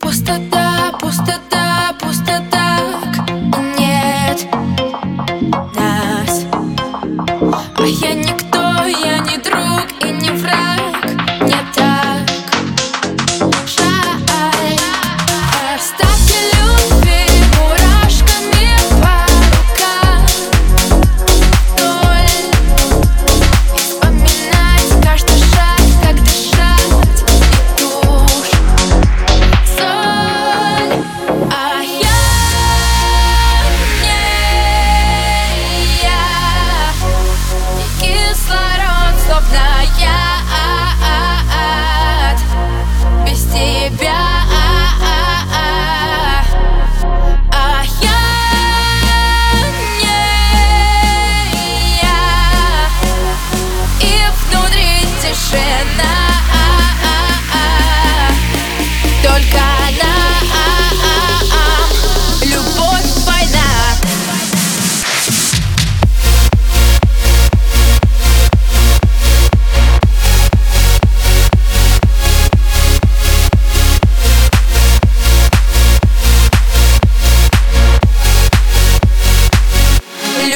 Пустота, пустота, пустота. Нет нас. А я никто.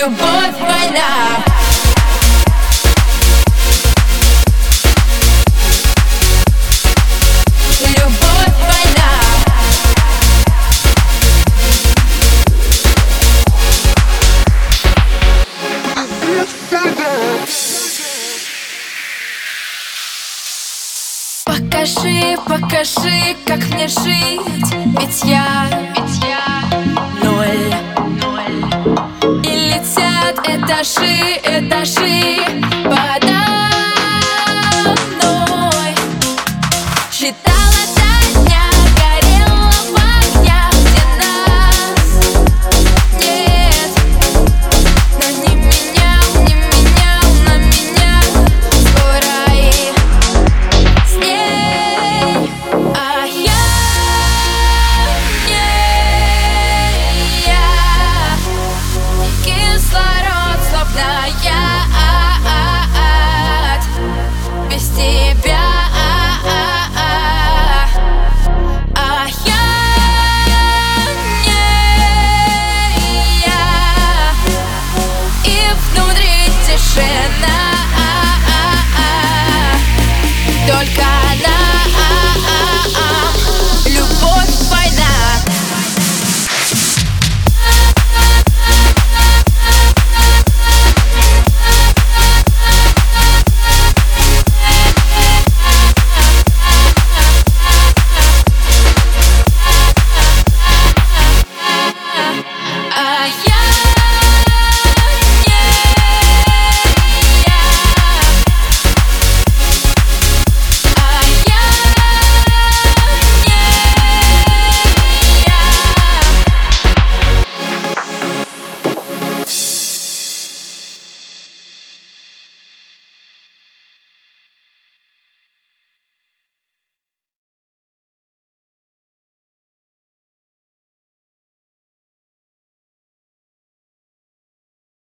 любовь война Покажи, покажи, как мне жить, ведь я этажи, этажи